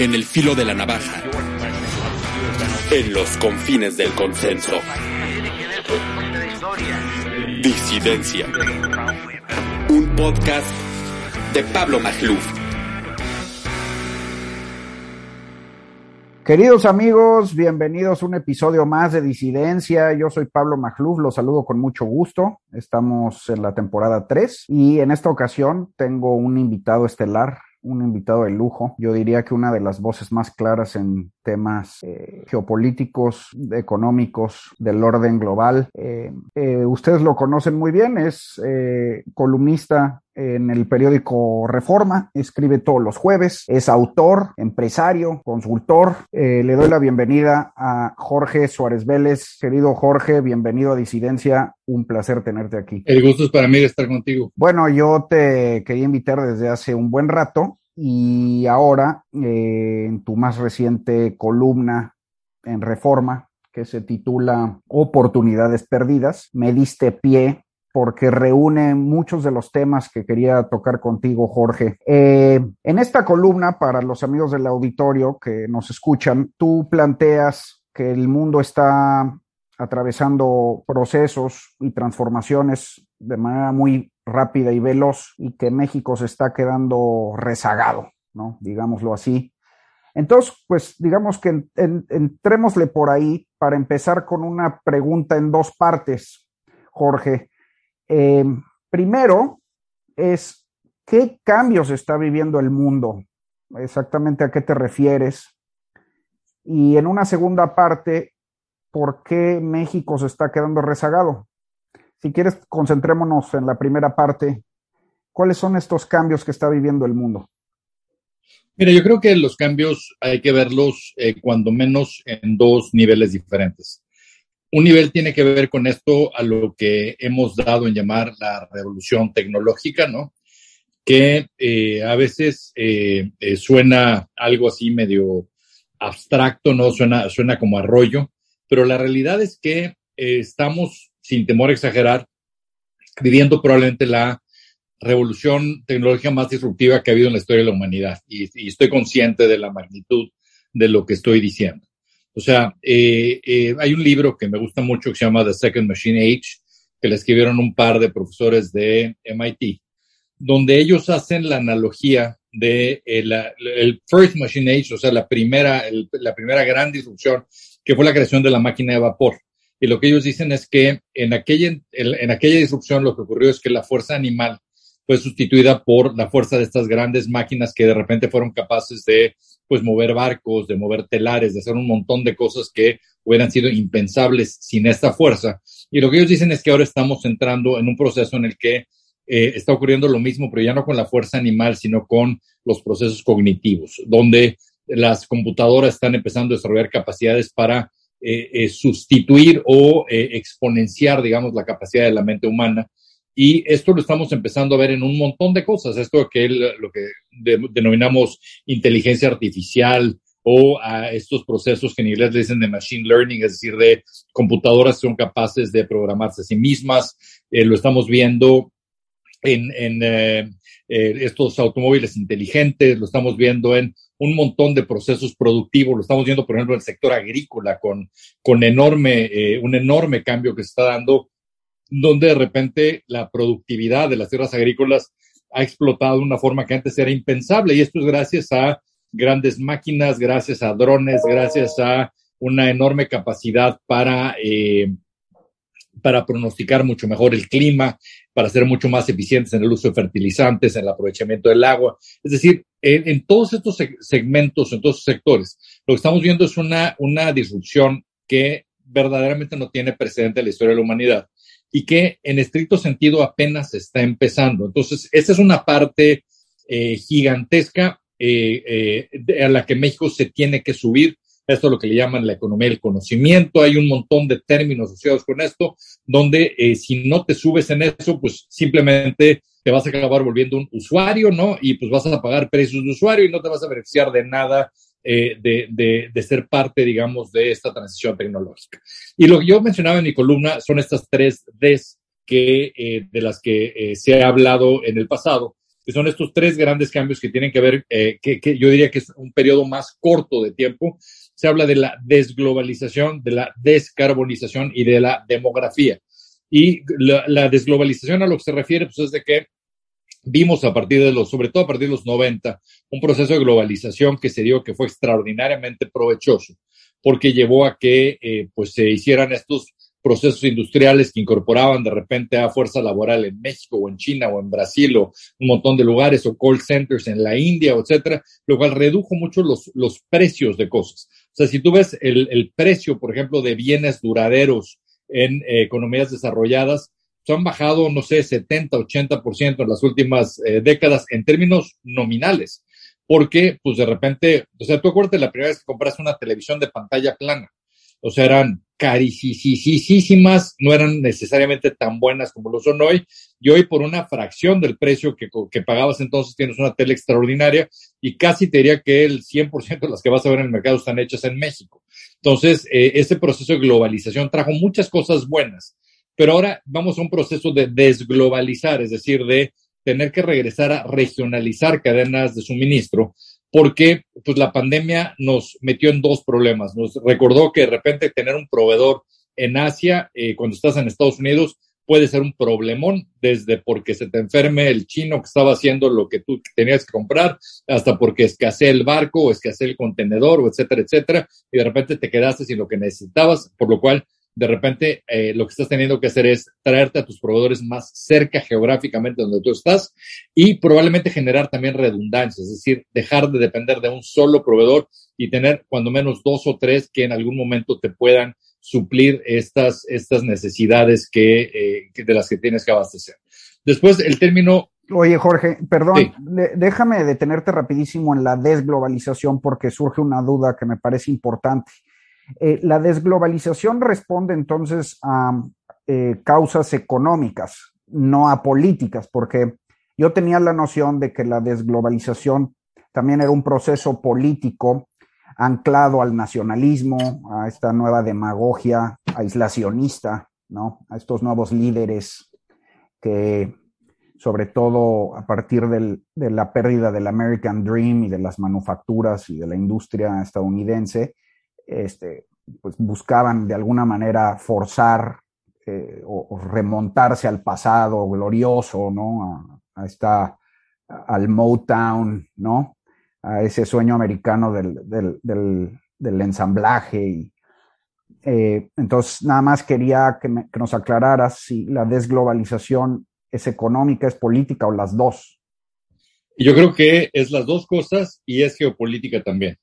En el filo de la navaja. En los confines del consenso. Disidencia. Un podcast de Pablo Magluf. Queridos amigos, bienvenidos a un episodio más de Disidencia. Yo soy Pablo Magluf, los saludo con mucho gusto. Estamos en la temporada 3 y en esta ocasión tengo un invitado estelar, un invitado de lujo. Yo diría que una de las voces más claras en temas eh, geopolíticos, económicos, del orden global. Eh, eh, ustedes lo conocen muy bien, es columnista en el periódico Reforma, escribe todos los jueves, es autor, empresario, consultor. le doy la bienvenida a Jorge Suárez Vélez. Querido Jorge, bienvenido a Disidencia, un placer tenerte aquí. El gusto es para mí de estar contigo. Bueno, yo te quería invitar desde hace un buen rato y ahora, eh, en tu más reciente columna en Reforma, que se titula Oportunidades Perdidas, me diste pie porque reúne muchos de los temas que quería tocar contigo, Jorge. Eh, en esta columna, para los amigos del auditorio que nos escuchan, tú planteas que el mundo está atravesando procesos y transformaciones de manera muy rápida y veloz y que México se está quedando rezagado, ¿no? Digámoslo así. Entonces, pues digamos que entrémosle por ahí para empezar con una pregunta en dos partes, Jorge. Em, primero es, ¿qué cambios está viviendo el mundo? Exactamente a qué te refieres. Y en una segunda parte, ¿por qué México se está quedando rezagado? Si quieres, concentrémonos en la primera parte. ¿Cuáles son estos cambios que está viviendo el mundo? Mira, yo creo que los cambios hay que verlos eh, cuando menos en dos niveles diferentes. Un nivel tiene que ver con esto a lo que hemos dado en llamar la revolución tecnológica, ¿no? Que eh, a veces eh, suena algo así medio abstracto, ¿no? Suena, suena como arroyo, pero la realidad es que estamos sin temor a exagerar, viviendo probablemente la revolución tecnológica más disruptiva que ha habido en la historia de la humanidad. Y, estoy consciente de la magnitud de lo que estoy diciendo. O sea, eh, eh, hay un libro que me gusta mucho que se llama The Second Machine Age, que le escribieron un par de profesores de MIT, donde ellos hacen la analogía de el, el First Machine Age, o sea, la primera, la primera gran disrupción, que fue la creación de la máquina de vapor. Y lo que ellos dicen es que en aquella, en, aquella disrupción lo que ocurrió es que la fuerza animal fue sustituida por la fuerza de estas grandes máquinas que de repente fueron capaces de pues mover barcos, de mover telares, de hacer un montón de cosas que hubieran sido impensables sin esta fuerza. Y lo que ellos dicen es que ahora estamos entrando en un proceso en el que eh, está ocurriendo lo mismo, pero ya no con la fuerza animal, sino con los procesos cognitivos, donde las computadoras están empezando a desarrollar capacidades para eh, eh, sustituir o exponenciar, digamos, la capacidad de la mente humana. Y esto lo estamos empezando a ver en un montón de cosas. Esto que lo que denominamos inteligencia artificial o a estos procesos que en inglés le dicen de machine learning, es decir, de computadoras que son capaces de programarse a sí mismas. lo estamos viendo en, en estos automóviles inteligentes, lo estamos viendo en un montón de procesos productivos. Lo estamos viendo, por ejemplo, en el sector agrícola con, con enorme, eh, un enorme cambio que se está dando, donde de repente la productividad de las tierras agrícolas ha explotado de una forma que antes era impensable. Y esto es gracias a grandes máquinas, gracias a drones, gracias a una enorme capacidad para, eh, para pronosticar mucho mejor el clima, para ser mucho más eficientes en el uso de fertilizantes, en el aprovechamiento del agua. Es decir, en, todos estos segmentos, en todos estos sectores, lo que estamos viendo es una, una disrupción que verdaderamente no tiene precedente en la historia de la humanidad y que en estricto sentido apenas está empezando. Entonces, esta es una parte eh, gigantesca eh, eh, a la que México se tiene que subir esto es lo que le llaman la economía del conocimiento. Hay un montón de términos asociados con esto, donde si no te subes en eso, pues simplemente te vas a acabar volviendo un usuario, ¿no? Y pues vas a pagar precios de usuario y no te vas a beneficiar de nada eh, de, de, de, ser parte, digamos, de esta transición tecnológica. Y lo que yo mencionaba en mi columna son estas tres Ds que, eh, de las que se ha hablado en el pasado que son estos tres grandes cambios que tienen que ver, eh, que, que, yo diría que es un periodo más corto de tiempo. Se habla de la desglobalización, de la descarbonización y de la demografía. Y la, la desglobalización a lo que se refiere, pues es de que vimos a partir de los, sobre todo a partir de los 90, un proceso de globalización que se dio que fue extraordinariamente provechoso, porque llevó a que eh, pues se hicieran estos procesos industriales que incorporaban de repente a fuerza laboral en México o en China o en Brasil o un montón de lugares o call centers en la India, etcétera, lo cual redujo mucho los, los precios de cosas. O sea, si tú ves el, el precio, por ejemplo, de bienes duraderos en eh, economías desarrolladas, se han bajado, no sé, 70, 80% en las últimas eh, décadas en términos nominales. Porque, pues de repente, o sea, tú acuérdate la primera vez que compraste una televisión de pantalla plana. O sea, eran carísimas, no eran necesariamente tan buenas como lo son hoy. Y hoy, por una fracción del precio que, pagabas entonces, tienes una tele extraordinaria y casi te diría que el 100% de las que vas a ver en el mercado están hechas en México. Entonces, eh, ese proceso de globalización trajo muchas cosas buenas pero ahora vamos a un proceso de desglobalizar, es decir, de tener que regresar a regionalizar cadenas de suministro, porque pues la pandemia nos metió en dos problemas. Nos recordó que de repente tener un proveedor en Asia, eh, cuando estás en Estados Unidos, puede ser un problemón, desde porque se te enferme el chino que estaba haciendo lo que tú tenías que comprar, hasta porque escasea el barco o escasea el contenedor, o etcétera, etcétera, y de repente te quedaste sin lo que necesitabas, por lo cual de repente eh, lo que estás teniendo que hacer es traerte a tus proveedores más cerca geográficamente donde tú estás y probablemente generar también redundancia, es decir, dejar de depender de un solo proveedor y tener cuando menos dos o tres que en algún momento te puedan suplir estas, estas necesidades que, eh, de las que tienes que abastecer. Después, el término Oye, Jorge, perdón, déjame detenerte rapidísimo en la desglobalización porque surge una duda que me parece importante. Eh, la desglobalización responde entonces a eh, causas económicas, no a políticas, porque yo tenía la noción de que la desglobalización también era un proceso político anclado al nacionalismo, a esta nueva demagogia aislacionista, ¿no? A estos nuevos líderes que, sobre todo a partir del, de la pérdida del American Dream y de las manufacturas y de la industria estadounidense, este, pues buscaban de alguna manera forzar eh, o, remontarse al pasado glorioso, ¿no? A, esta, al Motown, ¿no? A ese sueño americano del, del, del, ensamblaje. Y, eh, entonces, nada más quería que, que nos aclararas si la desglobalización es económica, es política o las dos. Yo creo que es las dos cosas y es geopolítica también.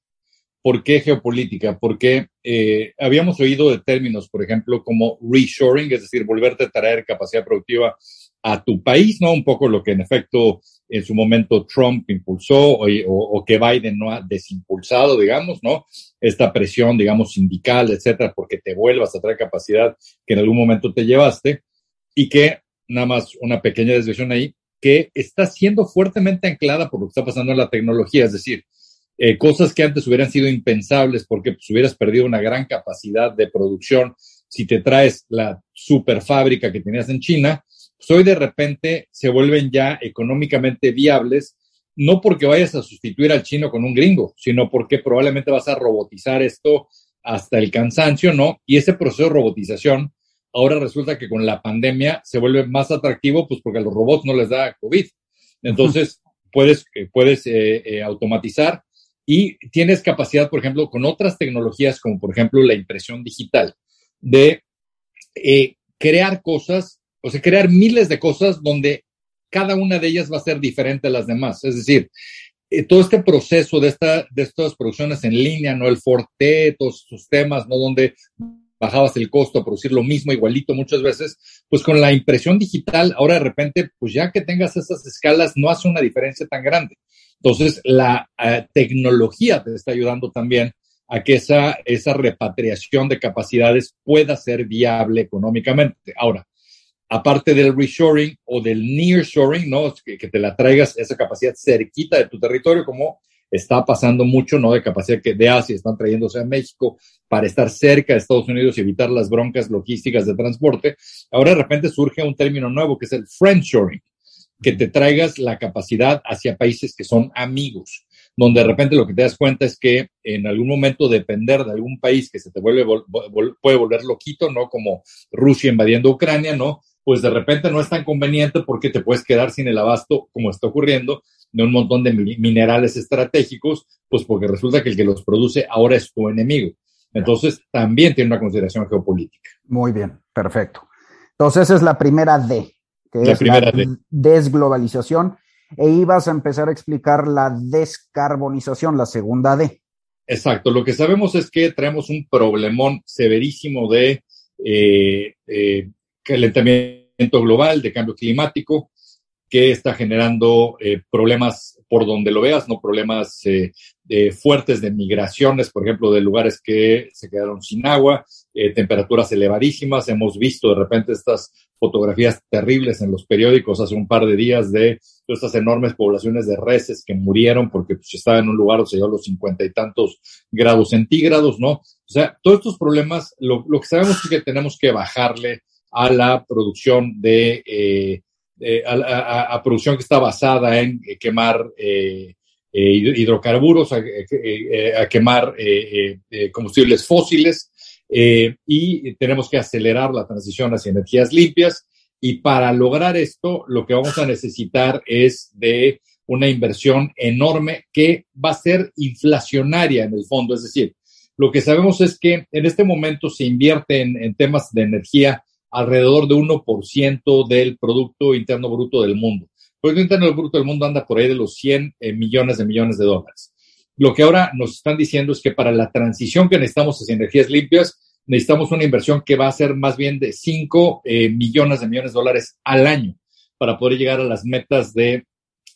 ¿Por qué geopolítica? Porque eh, habíamos oído de términos, por ejemplo, como reshoring, es decir, volverte a traer capacidad productiva a tu país, ¿no? Un poco lo que en efecto en su momento Trump impulsó o, o, que Biden no ha desimpulsado, digamos, ¿no? Esta presión, digamos, sindical, etcétera, porque te vuelvas a traer capacidad que en algún momento te llevaste y que, nada más una pequeña desviación ahí, que está siendo fuertemente anclada por lo que está pasando en la tecnología, es decir, eh, cosas que antes hubieran sido impensables porque pues, hubieras perdido una gran capacidad de producción si te traes la super fábrica que tenías en China, pues hoy de repente se vuelven ya económicamente viables, no porque vayas a sustituir al chino con un gringo, sino porque probablemente vas a robotizar esto hasta el cansancio, ¿no? Y ese proceso de robotización ahora resulta que con la pandemia se vuelve más atractivo, pues porque a los robots no les da COVID. Entonces, puedes, eh, puedes eh, automatizar y tienes capacidad, por ejemplo, con otras tecnologías como por ejemplo la impresión digital, de eh, crear cosas, o sea, crear miles de cosas donde cada una de ellas va a ser diferente a las demás. Es decir, eh, todo este proceso de, esta, de estas producciones en línea, ¿no? El Forte, todos sus temas, ¿no? Donde bajabas el costo a producir lo mismo, igualito muchas veces, pues con la impresión digital, ahora de repente, pues ya que tengas esas escalas, no hace una diferencia tan grande. Entonces, la eh, tecnología te está ayudando también a que esa, esa repatriación de capacidades pueda ser viable económicamente. Ahora, aparte del reshoring o del nearshoring, ¿no? Que, te la traigas esa capacidad cerquita de tu territorio, como está pasando mucho, ¿no? De capacidad que de Asia están trayéndose a México para estar cerca de Estados Unidos y evitar las broncas logísticas de transporte. Ahora de repente surge un término nuevo que es el friendshoring que te traigas la capacidad hacia países que son amigos, donde de repente lo que te das cuenta es que en algún momento depender de algún país que se te vuelve, puede volver loquito, ¿no? Como Rusia invadiendo Ucrania, ¿no? Pues de repente no es tan conveniente porque te puedes quedar sin el abasto, como está ocurriendo, de un montón de minerales estratégicos, pues porque resulta que el que los produce ahora es tu enemigo. Entonces, también tiene una consideración geopolítica. Muy bien, perfecto. Entonces, esa es la primera D, que es la desglobalización. E ibas a empezar a explicar la descarbonización, la segunda D. Exacto. Lo que sabemos es que traemos un problemón severísimo de eh, eh, calentamiento global, de cambio climático, que está generando eh, problemas por donde lo veas, no problemas eh, fuertes de migraciones, por ejemplo, de lugares que se quedaron sin agua, eh, temperaturas elevadísimas. Hemos visto de repente estas fotografías terribles en los periódicos hace un par de días de estas enormes poblaciones de reses que murieron porque pues, estaban en un lugar donde se a los cincuenta y tantos grados centígrados, ¿no? O sea, todos estos problemas, lo, que sabemos es que tenemos que bajarle a la producción de eh, eh, a, producción que está basada en eh, quemar eh, hidrocarburos, a, quemar combustibles fósiles y tenemos que acelerar la transición hacia energías limpias. Y para lograr esto, lo que vamos a necesitar es de una inversión enorme que va a ser inflacionaria en el fondo. Es decir, lo que sabemos es que en este momento se invierte en, en temas de energía alrededor de 1% del Producto Interno Bruto del mundo. El Producto Interno Bruto del mundo anda por ahí de los 100 eh, millones de millones de dólares. Lo que ahora nos están diciendo es que para la transición que necesitamos hacia energías limpias, necesitamos una inversión que va a ser más bien de 5 eh, millones de millones de dólares al año para poder llegar a las metas de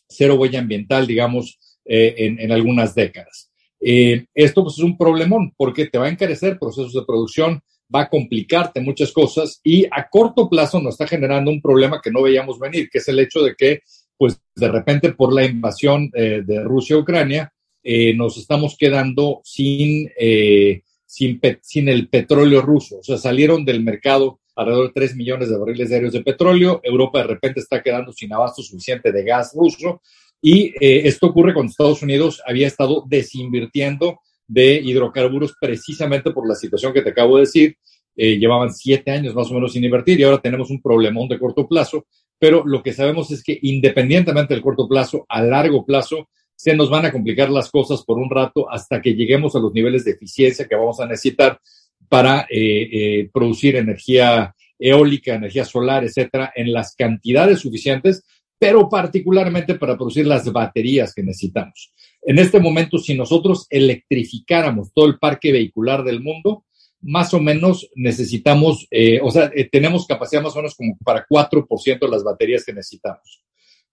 cero huella ambiental, digamos, eh, en, algunas décadas. esto pues, es un problemón porque te va a encarecer procesos de producción, va a complicarte muchas cosas y a corto plazo nos está generando un problema que no veíamos venir, que es el hecho de que, pues, de repente por la invasión eh, de Rusia a Ucrania, eh, nos estamos quedando sin, eh, sin, el petróleo ruso. O sea, salieron del mercado alrededor de 3 millones de barriles diarios de petróleo. Europa de repente está quedando sin abasto suficiente de gas ruso. Y esto ocurre cuando Estados Unidos había estado desinvirtiendo de hidrocarburos precisamente por la situación que te acabo de decir. Eh, llevaban siete años más o menos sin invertir y ahora tenemos un problemón de corto plazo, pero lo que sabemos es que independientemente del corto plazo, a largo plazo, se nos van a complicar las cosas por un rato hasta que lleguemos a los niveles de eficiencia que vamos a necesitar para eh, eh, producir energía eólica, energía solar, etcétera, en las cantidades suficientes, pero particularmente para producir las baterías que necesitamos. En este momento, si nosotros electrificáramos todo el parque vehicular del mundo, más o menos necesitamos, eh, o sea, tenemos capacidad más o menos como para 4% de las baterías que necesitamos.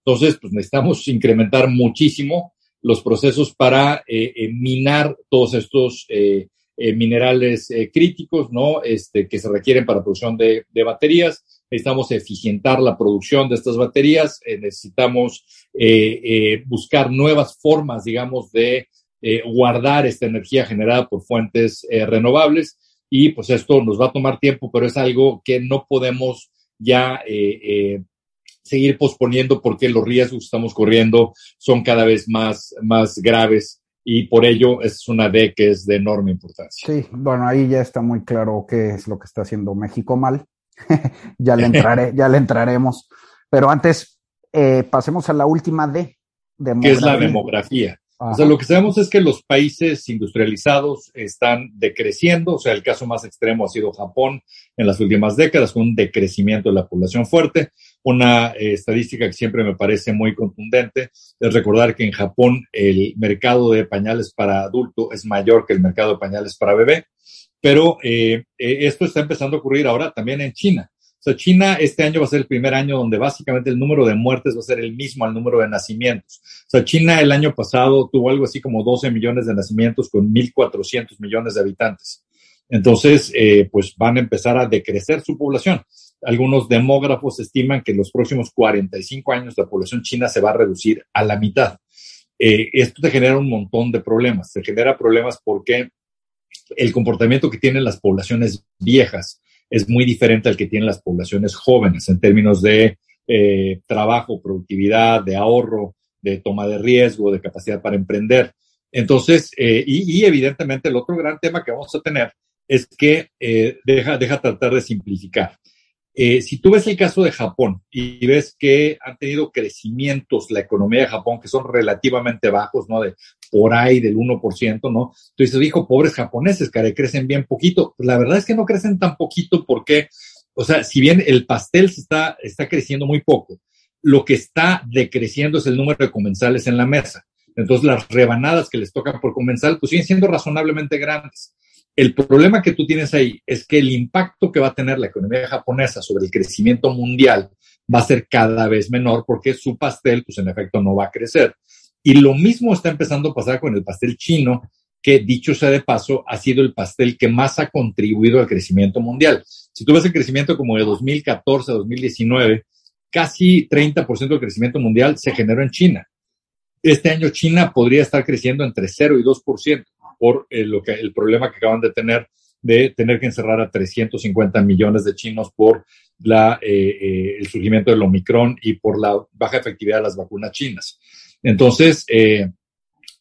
Entonces, pues necesitamos incrementar muchísimo los procesos para eh, minar todos estos minerales críticos, ¿no? Este, que se requieren para producción de, baterías. Necesitamos eficientar la producción de estas baterías, eh, necesitamos eh, eh, buscar nuevas formas, digamos, de guardar esta energía generada por fuentes renovables. Y pues esto nos va a tomar tiempo, pero es algo que no podemos ya seguir posponiendo porque los riesgos que estamos corriendo son cada vez más, más graves y por ello es una D que es de enorme importancia. Sí, bueno, ahí ya está muy claro qué es lo que está haciendo México mal ya le entraré, ya le entraremos. Pero antes, eh, pasemos a la última D. Que es la demografía. O sea, lo que sabemos es que los países industrializados están decreciendo, o sea, el caso más extremo ha sido Japón en las últimas décadas, con un decrecimiento de la población fuerte. Una eh, estadística que siempre me parece muy contundente es recordar que en Japón el mercado de pañales para adulto es mayor que el mercado de pañales para bebé. Pero eh, eh, esto está empezando a ocurrir ahora también en China. O sea, China este año va a ser el primer año donde básicamente el número de muertes va a ser el mismo al número de nacimientos. O sea, China el año pasado tuvo algo así como 12 millones de nacimientos con 1.400 millones de habitantes. Entonces, eh, pues van a empezar a decrecer su población. Algunos demógrafos estiman que en los próximos 45 años la población china se va a reducir a la mitad. esto te genera un montón de problemas. Te genera problemas porque el comportamiento que tienen las poblaciones viejas es muy diferente al que tienen las poblaciones jóvenes en términos de eh, trabajo, productividad, de ahorro, de toma de riesgo, de capacidad para emprender. Entonces, eh, y, evidentemente el otro gran tema que vamos a tener es que eh, deja, deja tratar de simplificar. Si tú ves el caso de Japón y ves que han tenido crecimientos la economía de Japón que son relativamente bajos, ¿no? De por ahí del 1%, ¿no? Tú dices, pobres japoneses, que crecen bien poquito. Pues la verdad es que no crecen tan poquito porque o sea, si bien el pastel está, está creciendo muy poco, lo que está decreciendo es el número de comensales en la mesa. Entonces, las rebanadas que les tocan por comensal, pues siguen siendo razonablemente grandes. El problema que tú tienes ahí es que el impacto que va a tener la economía japonesa sobre el crecimiento mundial va a ser cada vez menor porque su pastel, pues en efecto, no va a crecer. Y lo mismo está empezando a pasar con el pastel chino, que dicho sea de paso, ha sido el pastel que más ha contribuido al crecimiento mundial. Si tú ves el crecimiento como de 2014 a 2019, casi 30% del crecimiento mundial se generó en China. Este año China podría estar creciendo entre 0 y 2% por eh, lo que, el problema que acaban de tener de tener que encerrar a 350 millones de chinos por eh, eh, el surgimiento del Omicron y por la baja efectividad de las vacunas chinas. Entonces,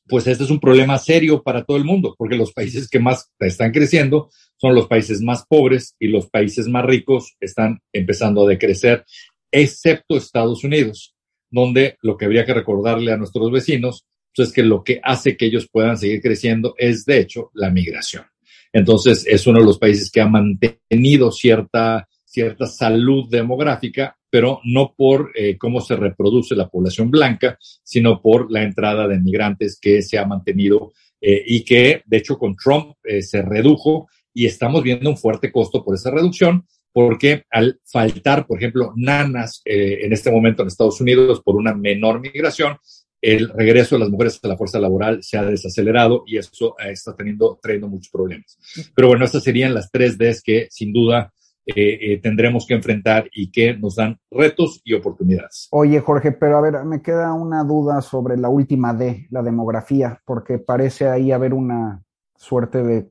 pues este es un problema serio para todo el mundo, porque los países que más están creciendo son los países más pobres y los países más ricos están empezando a decrecer, excepto Estados Unidos, donde lo que habría que recordarle a nuestros vecinos pues, es que lo que hace que ellos puedan seguir creciendo es, de hecho, la migración. Entonces, es uno de los países que ha mantenido cierta, cierta salud demográfica pero no por eh, cómo se reproduce la población blanca, sino por la entrada de migrantes que se ha mantenido eh, y que, de hecho, con Trump eh, se redujo y estamos viendo un fuerte costo por esa reducción, porque al faltar, por ejemplo, nanas en este momento en Estados Unidos por una menor migración, el regreso de las mujeres a la fuerza laboral se ha desacelerado y eso está teniendo, trayendo muchos problemas. Pero bueno, estas serían las tres Ds que sin duda eh, tendremos que enfrentar y que nos dan retos y oportunidades. Oye, Jorge, pero a ver, me queda una duda sobre la última D, la demografía, porque parece ahí haber una suerte de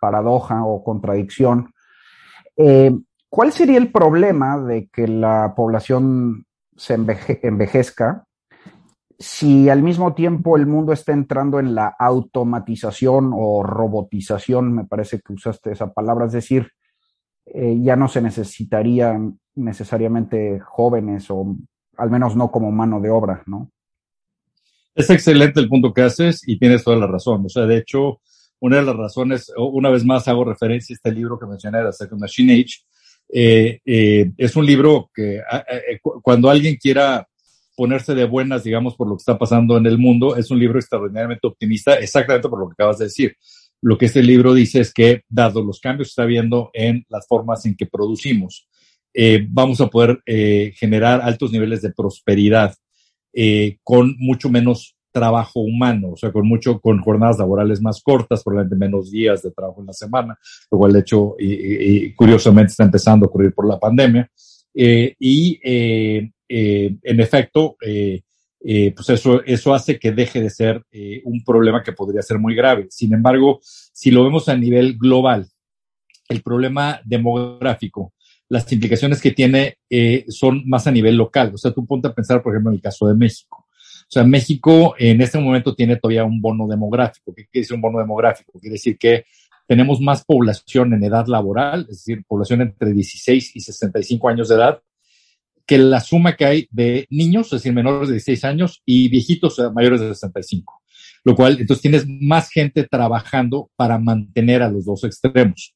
paradoja o contradicción. Eh, ¿Cuál sería el problema de que la población se envejezca si al mismo tiempo el mundo está entrando en la automatización o robotización, me parece que usaste esa palabra, es decir, eh, ya no se necesitarían necesariamente jóvenes o al menos no como mano de obra, ¿no? Es excelente el punto que haces y tienes toda la razón. O sea, de hecho, una de las razones, una vez más hago referencia a este libro que mencioné, The Second Machine Age, eh, eh, es un libro que cuando alguien quiera ponerse de buenas, digamos, por lo que está pasando en el mundo, es un libro extraordinariamente optimista, exactamente por lo que acabas de decir lo que este libro dice es que, dado los cambios que está habiendo en las formas en que producimos, eh, vamos a poder eh, generar altos niveles de prosperidad eh, con mucho menos trabajo humano, o sea, con mucho, con jornadas laborales más cortas, probablemente menos días de trabajo en la semana, lo cual de hecho, y, curiosamente está empezando a ocurrir por la pandemia. y en efecto, eh, pues eso, eso hace que deje de ser eh, un problema que podría ser muy grave. Sin embargo, si lo vemos a nivel global, el problema demográfico, las implicaciones que tiene eh, son más a nivel local. O sea, tú ponte a pensar, por ejemplo, en el caso de México. O sea, México en este momento tiene todavía un bono demográfico. ¿Qué quiere decir un bono demográfico? Quiere decir que tenemos más población en edad laboral, es decir, población entre 16 y 65 años de edad, que la suma que hay de niños, es decir, menores de 16 años, y viejitos mayores de 65. Lo cual, entonces tienes más gente trabajando para mantener a los dos extremos.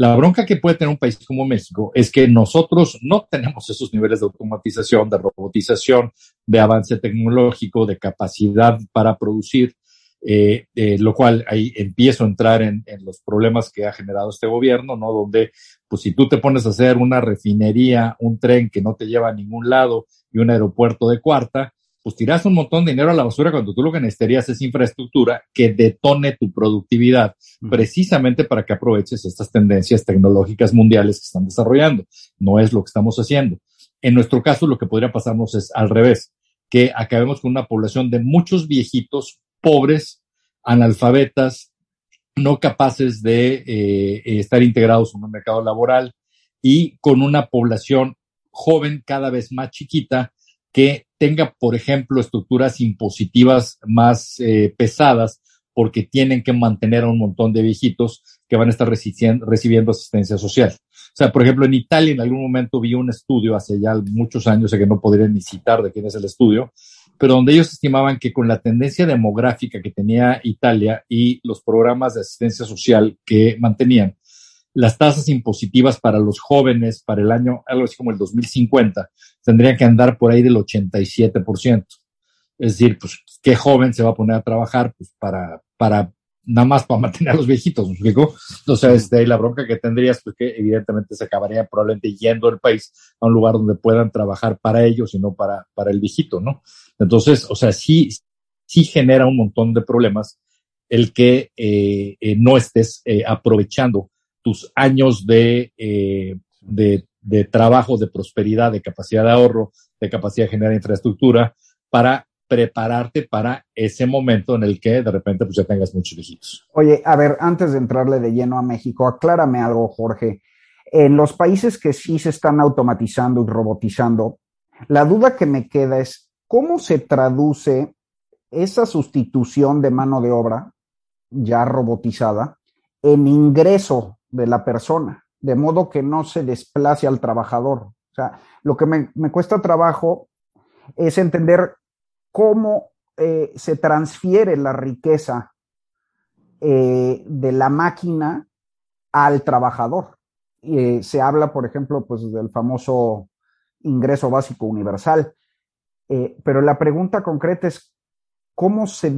La bronca que puede tener un país como México es que nosotros no tenemos esos niveles de automatización, de robotización, de avance tecnológico, de capacidad para producir, eh, eh, lo cual ahí empiezo a entrar en, en, los problemas que ha generado este gobierno, ¿no? Donde pues si tú te pones a hacer una refinería, un tren que no te lleva a ningún lado y un aeropuerto de cuarta, pues tiras un montón de dinero a la basura cuando tú lo que necesitarías es infraestructura que detone tu productividad, precisamente para que aproveches estas tendencias tecnológicas mundiales que están desarrollando. No es lo que estamos haciendo. En nuestro caso, lo que podría pasarnos es al revés, que acabemos con una población de muchos viejitos pobres, analfabetas, no capaces de eh, estar integrados en un mercado laboral y con una población joven cada vez más chiquita que tenga, por ejemplo, estructuras impositivas más eh, pesadas porque tienen que mantener a un montón de viejitos que van a estar recibiendo asistencia social. O sea, por ejemplo, en Italia en algún momento vi un estudio hace ya muchos años, sé que no podría ni citar de quién es el estudio, pero donde ellos estimaban que con la tendencia demográfica que tenía Italia y los programas de asistencia social que mantenían, las tasas impositivas para los jóvenes para el año, algo así como el 2050, tendrían que andar por ahí del 87%. Es decir, pues, ¿qué joven se va a poner a trabajar? Pues para, para, nada más para mantener a los viejitos, ¿me explico? Entonces, este, la bronca que tendrías, pues que evidentemente se acabaría probablemente yendo el país a un lugar donde puedan trabajar para ellos y no para, para el viejito, ¿no? Entonces, o sea, sí, sí genera un montón de problemas el que eh, eh, no estés eh, aprovechando tus años de, de, de, trabajo, de prosperidad, de capacidad de ahorro, de capacidad de generar infraestructura para prepararte para ese momento en el que de repente pues ya tengas muchos viejitos. Oye, a ver, antes de entrarle de lleno a México, aclárame algo, Jorge. En los países que sí se están automatizando y robotizando, la duda que me queda es, ¿Cómo se traduce esa sustitución de mano de obra ya robotizada en ingreso de la persona, de modo que no se desplace al trabajador? O sea, lo que me, cuesta trabajo es entender cómo eh, se transfiere la riqueza eh, de la máquina al trabajador. Eh, se habla, por ejemplo, pues del famoso ingreso básico universal. Pero la pregunta concreta es, ¿cómo se,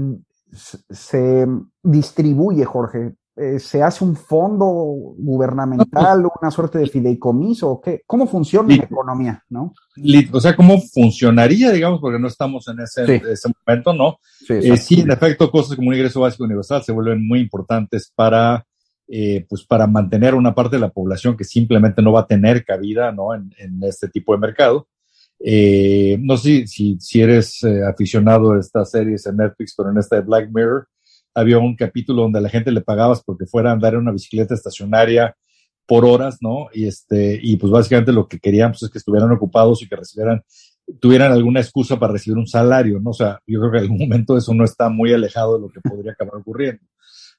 se distribuye, Jorge? Eh, ¿Se hace un fondo gubernamental, una suerte de fideicomiso? ¿o qué? ¿Cómo funciona la economía? ¿no? O sea, ¿cómo funcionaría, digamos, porque no estamos en ese, momento, ¿no? Sí, eh, sí, en efecto, cosas como un ingreso básico universal se vuelven muy importantes para, pues para mantener una parte de la población que simplemente no va a tener cabida, ¿no? En, en este tipo de mercado. Eh, no sé si, si eres eh, aficionado a estas series en Netflix, pero en esta de Black Mirror había un capítulo donde a la gente le pagabas porque fuera a andar en una bicicleta estacionaria por horas, ¿no? Y este, y pues básicamente lo que querían pues, es que estuvieran ocupados y que recibieran, tuvieran alguna excusa para recibir un salario, ¿no? O sea, yo creo que en algún momento eso no está muy alejado de lo que podría acabar ocurriendo.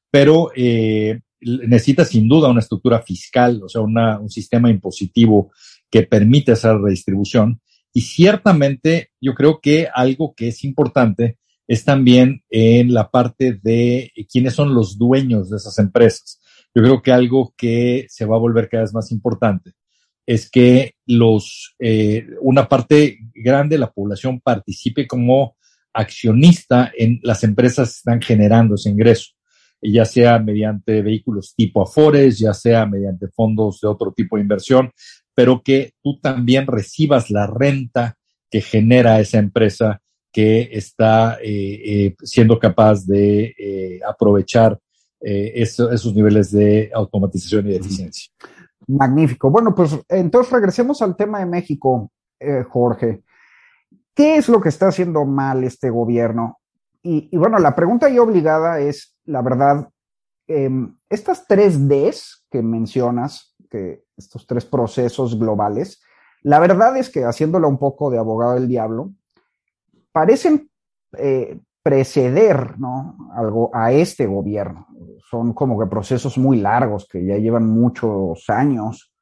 Pero eh, necesita sin duda una estructura fiscal, o sea, una, un sistema impositivo que permite esa redistribución y ciertamente yo creo que algo que es importante es también en la parte de quiénes son los dueños de esas empresas. Yo creo que algo que se va a volver cada vez más importante es que los, eh, una parte grande de la población participe como accionista en las empresas que están generando ese ingreso, ya sea mediante vehículos tipo Afores, ya sea mediante fondos de otro tipo de inversión, pero que tú también recibas la renta que genera esa empresa que está eh, eh, siendo capaz de eh, aprovechar esos niveles de automatización y de eficiencia. Magnífico. Bueno, pues entonces regresemos al tema de México, Jorge. ¿Qué es lo que está haciendo mal este gobierno? Y, y bueno, la pregunta ahí obligada es, la verdad, em, estas tres Ds que mencionas, que estos tres procesos globales, la verdad es que haciéndolo un poco de abogado del diablo, parecen eh, preceder ¿no? Algo a este gobierno. Son como que procesos muy largos que ya llevan muchos años.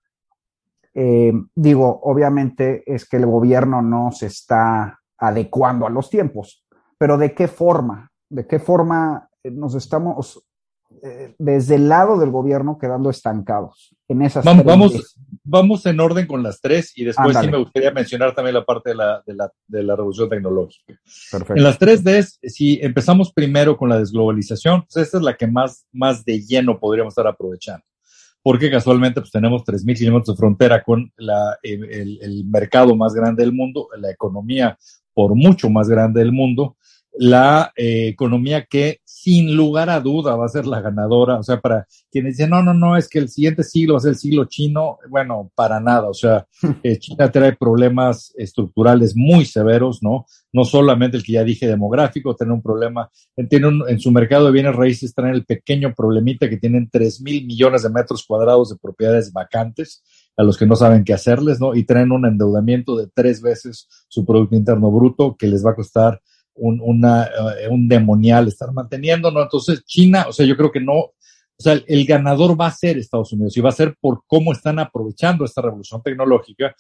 Eh, digo, obviamente es que el gobierno no se está adecuando a los tiempos, pero ¿de qué forma? ¿De qué forma nos estamos eh, desde el lado del gobierno quedando estancados en esas vamos, vamos, vamos, en orden con las tres y después sí me gustaría mencionar también la parte de la, de la, de la revolución tecnológica. Perfecto. En las tres Ds, si empezamos primero con la desglobalización, pues esta es la que más, más de lleno podríamos estar aprovechando. Porque casualmente pues tenemos 3.000 kilómetros de frontera con la, el, el mercado más grande del mundo, la economía por mucho más grande del mundo, la eh, economía que sin lugar a duda va a ser la ganadora. O sea, para quienes dicen, no, no, no, es que el siguiente siglo va a ser el siglo chino, bueno, para nada. O sea, eh, China trae problemas estructurales muy severos, ¿no? No solamente el que ya dije demográfico, tiene un problema, tiene en su mercado de bienes raíces traen el pequeño problemita que tienen 3 mil millones de metros cuadrados de propiedades vacantes a los que no saben qué hacerles, ¿no? Y traen un endeudamiento de tres veces su Producto Interno Bruto que les va a costar un, eh, un demonial estar manteniendo, ¿no? Entonces, China, o sea, yo creo que no, o sea, el ganador va a ser Estados Unidos y va a ser por cómo están aprovechando esta revolución tecnológica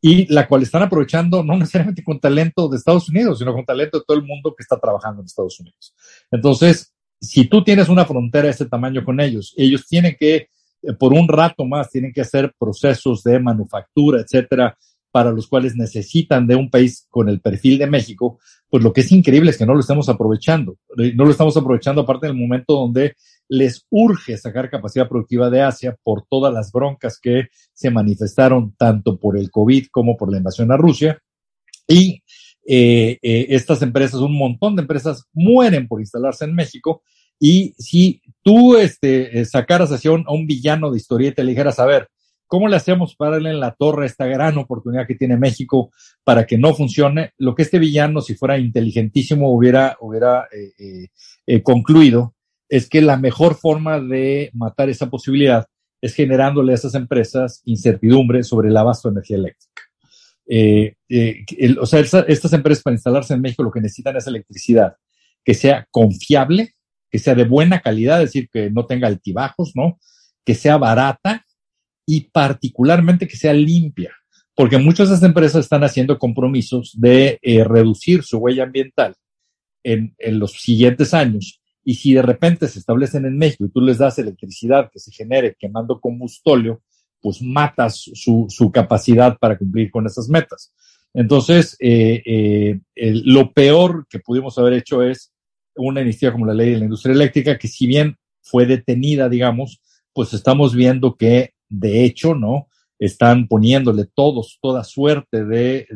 y la cual están aprovechando no necesariamente con talento de Estados Unidos, sino con talento de todo el mundo que está trabajando en Estados Unidos. Entonces, si tú tienes una frontera de este tamaño con ellos, ellos tienen que, eh, por un rato más, tienen que hacer procesos de manufactura, etcétera, para los cuales necesitan de un país con el perfil de México, pues lo que es increíble es que no lo estamos aprovechando. Eh, no lo estamos aprovechando aparte del momento donde les urge sacar capacidad productiva de Asia por todas las broncas que se manifestaron tanto por el COVID como por la invasión a Rusia. Y eh, eh, estas empresas, un montón de empresas mueren por instalarse en México. Y si tú este, sacaras hacia un, a un villano de historieta y le dijeras, a ver, ¿Cómo le hacemos para darle en la torre esta gran oportunidad que tiene México para que no funcione? Lo que este villano, si fuera inteligentísimo, hubiera, hubiera eh, eh, eh, concluido es que la mejor forma de matar esa posibilidad es generándole a esas empresas incertidumbre sobre el abasto de energía eléctrica. o sea, estas empresas para instalarse en México lo que necesitan es electricidad que sea confiable, que sea de buena calidad, es decir, que no tenga altibajos, ¿no? Que sea barata y particularmente que sea limpia, porque muchas de esas empresas están haciendo compromisos de eh, reducir su huella ambiental en, en, los siguientes años. Y si de repente se establecen en México y tú les das electricidad que se genere quemando combustóleo, pues matas su, su capacidad para cumplir con esas metas. Entonces, eh, eh, lo peor que pudimos haber hecho es una iniciativa como la ley de la industria eléctrica, que si bien fue detenida, digamos, pues estamos viendo que de hecho, ¿no? Están poniéndole todos, toda suerte de,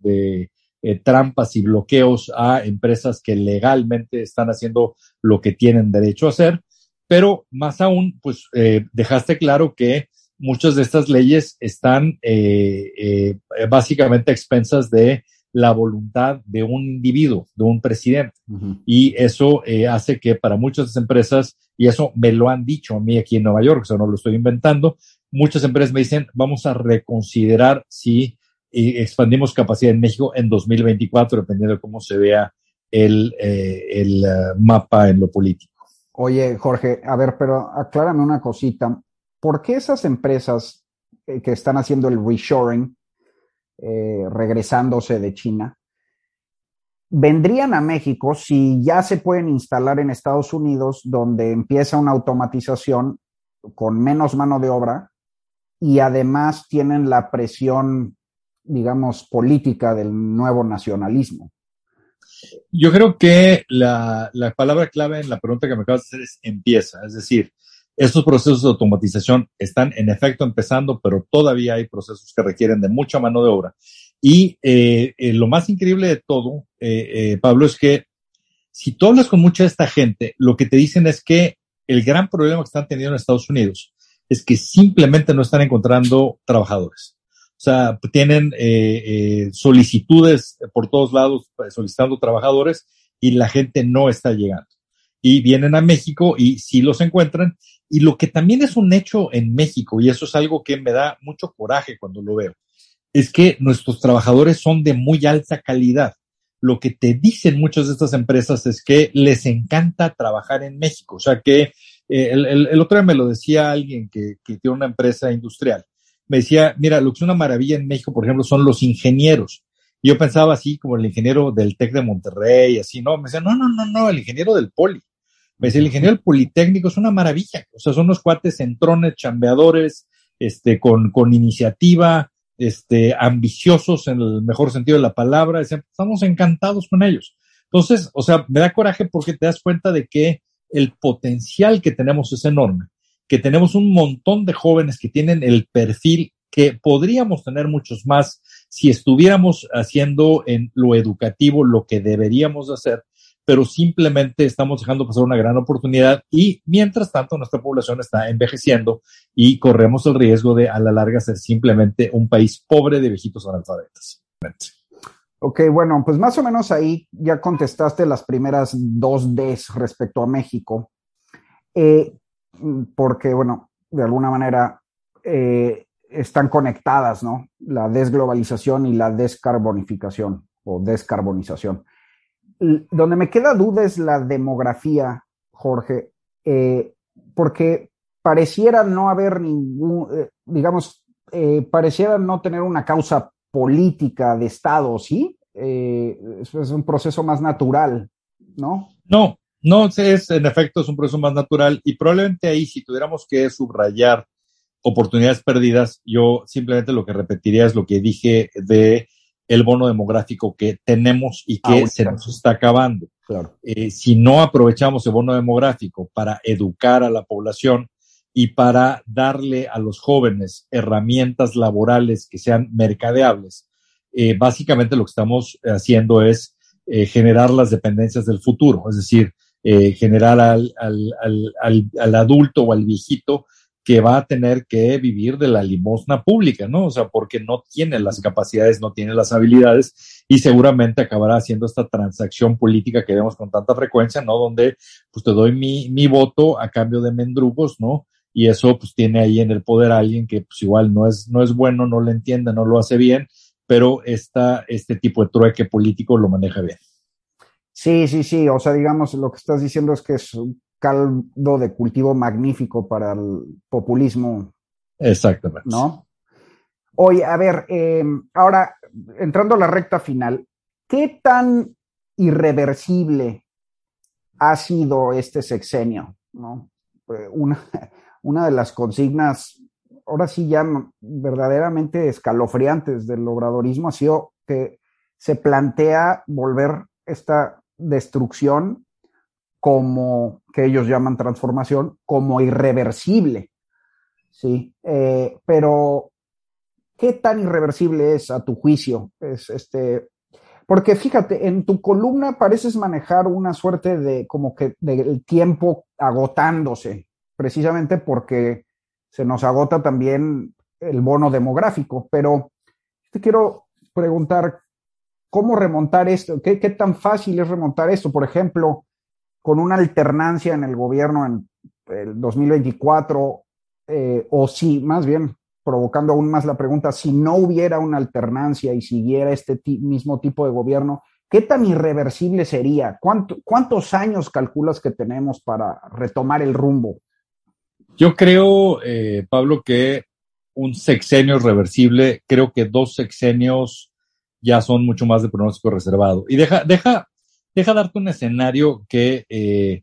de, eh, trampas y bloqueos a empresas que legalmente están haciendo lo que tienen derecho a hacer, pero más aún, pues eh, dejaste claro que muchas de estas leyes están eh, básicamente a expensas de la voluntad de un individuo, de un presidente. Y eso hace que para muchas empresas, y eso me lo han dicho a mí aquí en Nueva York, o sea, no lo estoy inventando, muchas empresas me dicen, vamos a reconsiderar si eh, expandimos capacidad en México en 2024, dependiendo de cómo se vea el, eh, el uh, mapa en lo político. Oye, Jorge, a ver, pero aclárame una cosita. ¿Por qué esas empresas eh, que están haciendo el reshoring, eh, regresándose de China, vendrían a México si ya se pueden instalar en Estados Unidos, donde empieza una automatización con menos mano de obra y además tienen la presión, digamos, política del nuevo nacionalismo. Yo creo que la, la, palabra clave en la pregunta que me acabas de hacer es empieza, es decir, estos procesos de automatización están en efecto empezando, pero todavía hay procesos que requieren de mucha mano de obra. Y eh, eh, lo más increíble de todo, eh, Pablo, es que si tú hablas con mucha de esta gente, lo que te dicen es que el gran problema que están teniendo en Estados Unidos es que simplemente no están encontrando trabajadores. O sea, tienen eh, eh, solicitudes por todos lados pues, solicitando trabajadores y la gente no está llegando. Y vienen a México y sí los encuentran. Y lo que también es un hecho en México, y eso es algo que me da mucho coraje cuando lo veo, es que nuestros trabajadores son de muy alta calidad. Lo que te dicen muchas de estas empresas es que les encanta trabajar en México, o sea que eh, el, el, el, otro día me lo decía alguien que, que tiene una empresa industrial. Me decía, mira, lo que es una maravilla en México, por ejemplo, son los ingenieros. Yo pensaba así como el ingeniero del TEC de Monterrey, así, ¿no? Me decía, no, no, no, no, el ingeniero del Poli. Me decía, el ingeniero del Politécnico es una maravilla. O sea, son unos cuates centrones, chambeadores, este, con, con iniciativa, este, ambiciosos en el mejor sentido de la palabra. Estamos encantados con ellos. Entonces, o sea, me da coraje porque te das cuenta de que el potencial que tenemos es enorme, que tenemos un montón de jóvenes que tienen el perfil que podríamos tener muchos más si estuviéramos haciendo en lo educativo lo que deberíamos hacer, pero simplemente estamos dejando pasar una gran oportunidad y mientras tanto nuestra población está envejeciendo y corremos el riesgo de a la larga ser simplemente un país pobre de viejitos analfabetas. Ok, bueno, pues más o menos ahí ya contestaste las primeras dos Ds respecto a México, eh, porque, bueno, de alguna manera, eh, están conectadas, ¿no? La desglobalización y la descarbonificación o descarbonización. Donde me queda duda es la demografía, Jorge, eh, porque pareciera no haber ningún, digamos, pareciera no tener una causa política de Estado, ¿sí? Eso es un proceso más natural, ¿no? No, no, es, en efecto, es un proceso más natural y probablemente ahí, si tuviéramos que subrayar oportunidades perdidas, yo simplemente lo que repetiría es lo que dije de el bono demográfico que tenemos y que se nos está acabando. Claro. Eh, si no aprovechamos el bono demográfico para educar a la población y para darle a los jóvenes herramientas laborales que sean mercadeables, eh, básicamente lo que estamos haciendo es eh, generar las dependencias del futuro, es decir, generar al, al, al, al adulto o al viejito que va a tener que vivir de la limosna pública, ¿no? O sea, porque no tiene las capacidades, no tiene las habilidades y seguramente acabará haciendo esta transacción política que vemos con tanta frecuencia, ¿no? Donde pues te doy mi, mi voto a cambio de mendrugos, ¿no? Y eso pues tiene ahí en el poder a alguien que pues igual no es, no es bueno, no lo entiende, no lo hace bien, pero esta, este tipo de trueque político lo maneja bien. Sí, sí, sí. O sea, digamos, lo que estás diciendo es que es caldo de cultivo magnífico para el populismo. Exactamente. ¿No? Oye, a ver, em, ahora entrando a la recta final, ¿qué tan irreversible ha sido este sexenio? ¿no? Eh, una, una de las consignas, ahora sí ya verdaderamente escalofriantes del obradorismo ha sido que se plantea volver esta destrucción como que ellos llaman transformación, como irreversible. Sí, eh, pero ¿qué tan irreversible es a tu juicio? Es este, porque fíjate, en tu columna pareces manejar una suerte de como que del tiempo agotándose, precisamente porque se nos agota también el bono demográfico. Pero te quiero preguntar, ¿cómo remontar esto? ¿Qué, tan fácil es remontar esto? Por ejemplo, con una alternancia en el gobierno en el 2024, eh, o si, más bien, provocando aún más la pregunta, si no hubiera una alternancia y siguiera este mismo tipo de gobierno, ¿qué tan irreversible sería? ¿Cuántos años calculas que tenemos para retomar el rumbo? Yo creo, eh, Pablo, que un sexenio reversible, creo que dos sexenios ya son mucho más de pronóstico reservado. Y deja, deja, deja darte un escenario que eh,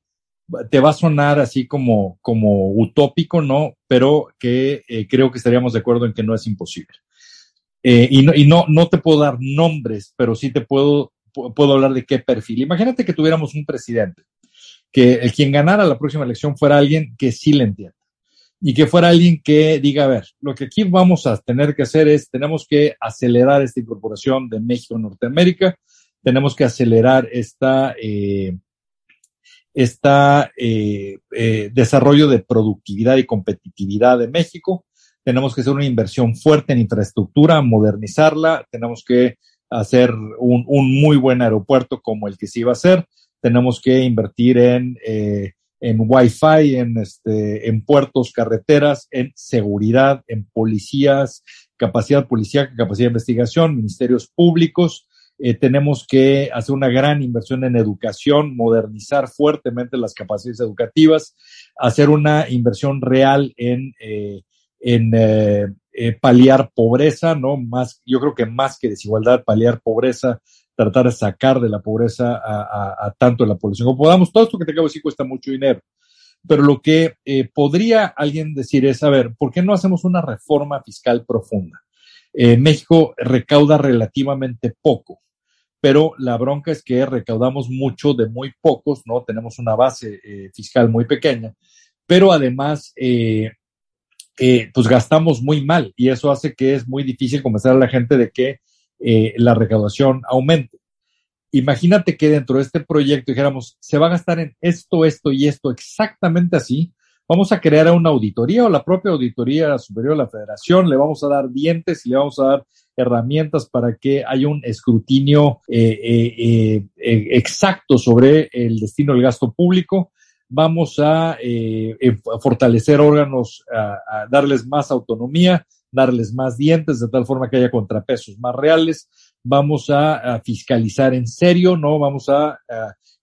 te va a sonar así como, como utópico, ¿no? Pero que eh, creo que estaríamos de acuerdo en que no es imposible. Eh, y no, y no, no te puedo dar nombres, pero sí te puedo, puedo hablar de qué perfil. Imagínate que tuviéramos un presidente, que el quien ganara la próxima elección fuera alguien que sí le entienda y que fuera alguien que diga, a ver, lo que aquí vamos a tener que hacer es, tenemos que acelerar esta incorporación de México a Norteamérica, tenemos que acelerar esta, eh, esta eh, eh, desarrollo de productividad y competitividad de México. Tenemos que hacer una inversión fuerte en infraestructura, modernizarla. Tenemos que hacer un, un muy buen aeropuerto como el que se iba a hacer. Tenemos que invertir en, eh, en Wi-Fi, en, este, en puertos, carreteras, en seguridad, en policías, capacidad policial, capacidad de investigación, ministerios públicos. Eh, tenemos que hacer una gran inversión en educación, modernizar fuertemente las capacidades educativas, hacer una inversión real en, eh, en eh, paliar pobreza, ¿no? Más, yo creo que más que desigualdad, paliar pobreza, tratar de sacar de la pobreza a, tanto la población como podamos. Todo esto que te acabo de decir cuesta mucho dinero. Pero lo que podría alguien decir es, a ver, ¿por qué no hacemos una reforma fiscal profunda? México recauda relativamente poco pero la bronca es que recaudamos mucho de muy pocos, ¿no? Tenemos una base eh, fiscal muy pequeña, pero además, eh, eh, pues gastamos muy mal y eso hace que es muy difícil convencer a la gente de que la recaudación aumente. Imagínate que dentro de este proyecto dijéramos, se va a gastar en esto, esto y esto exactamente así, vamos a crear una auditoría o la propia auditoría superior de la federación, le vamos a dar dientes y le vamos a dar herramientas para que haya un escrutinio eh, eh, eh, exacto sobre el destino del gasto público. Vamos a fortalecer órganos, a, darles más autonomía, darles más dientes de tal forma que haya contrapesos más reales, vamos a, fiscalizar en serio, ¿no? Vamos a,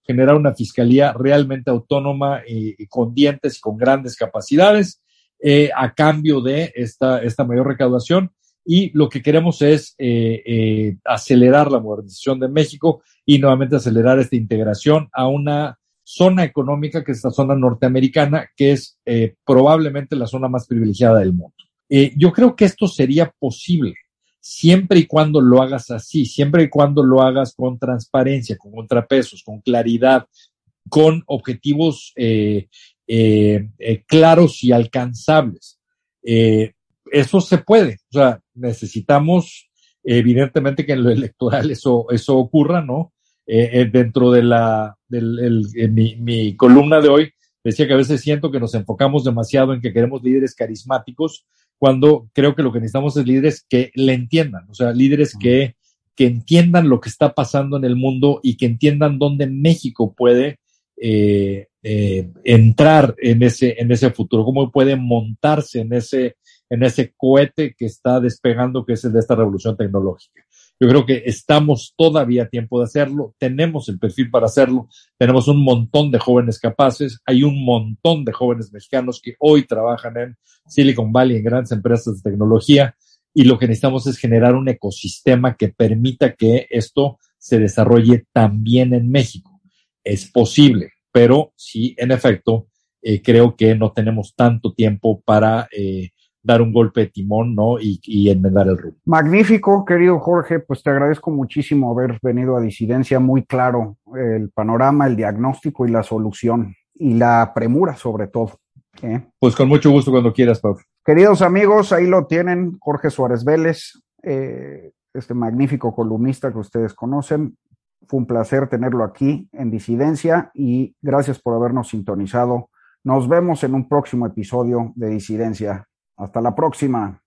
generar una fiscalía realmente autónoma y, con dientes y con grandes capacidades eh, a cambio de esta, esta mayor recaudación. Y lo que queremos es eh, eh, acelerar la modernización de México y nuevamente acelerar esta integración a una zona económica que es esta zona norteamericana, que es probablemente la zona más privilegiada del mundo. Yo creo que esto sería posible siempre y cuando lo hagas así, siempre y cuando lo hagas con transparencia, con contrapesos, con claridad, con objetivos eh, eh, eh, claros y alcanzables. eso se puede, o sea, necesitamos evidentemente que en lo electoral eso, eso ocurra, ¿no? dentro de la, del, mi, mi columna de hoy, decía que a veces siento que nos enfocamos demasiado en que queremos líderes carismáticos cuando creo que lo que necesitamos es líderes que le entiendan, o sea, líderes que, que entiendan lo que está pasando en el mundo y que entiendan dónde México puede eh, eh, entrar en ese, en ese futuro, cómo puede montarse en ese, en ese cohete que está despegando, que es el de esta revolución tecnológica. Yo creo que estamos todavía a tiempo de hacerlo, tenemos el perfil para hacerlo, tenemos un montón de jóvenes capaces, hay un montón de jóvenes mexicanos que hoy trabajan en Silicon Valley, en grandes empresas de tecnología, y lo que necesitamos es generar un ecosistema que permita que esto se desarrolle también en México. Es posible, pero sí, en efecto, eh, creo que no tenemos tanto tiempo para eh, dar un golpe de timón, ¿no? Y, y, enmendar el rumbo. Magnífico, querido Jorge, pues te agradezco muchísimo haber venido a Disidencia, muy claro el panorama, el diagnóstico y la solución, y la premura sobre todo. ¿eh? Pues con mucho gusto cuando quieras, Pablo. Queridos amigos, ahí lo tienen, Jorge Suárez Vélez, eh, este magnífico columnista que ustedes conocen. Fue un placer tenerlo aquí en Disidencia y gracias por habernos sintonizado. Nos vemos en un próximo episodio de Disidencia. Hasta la próxima.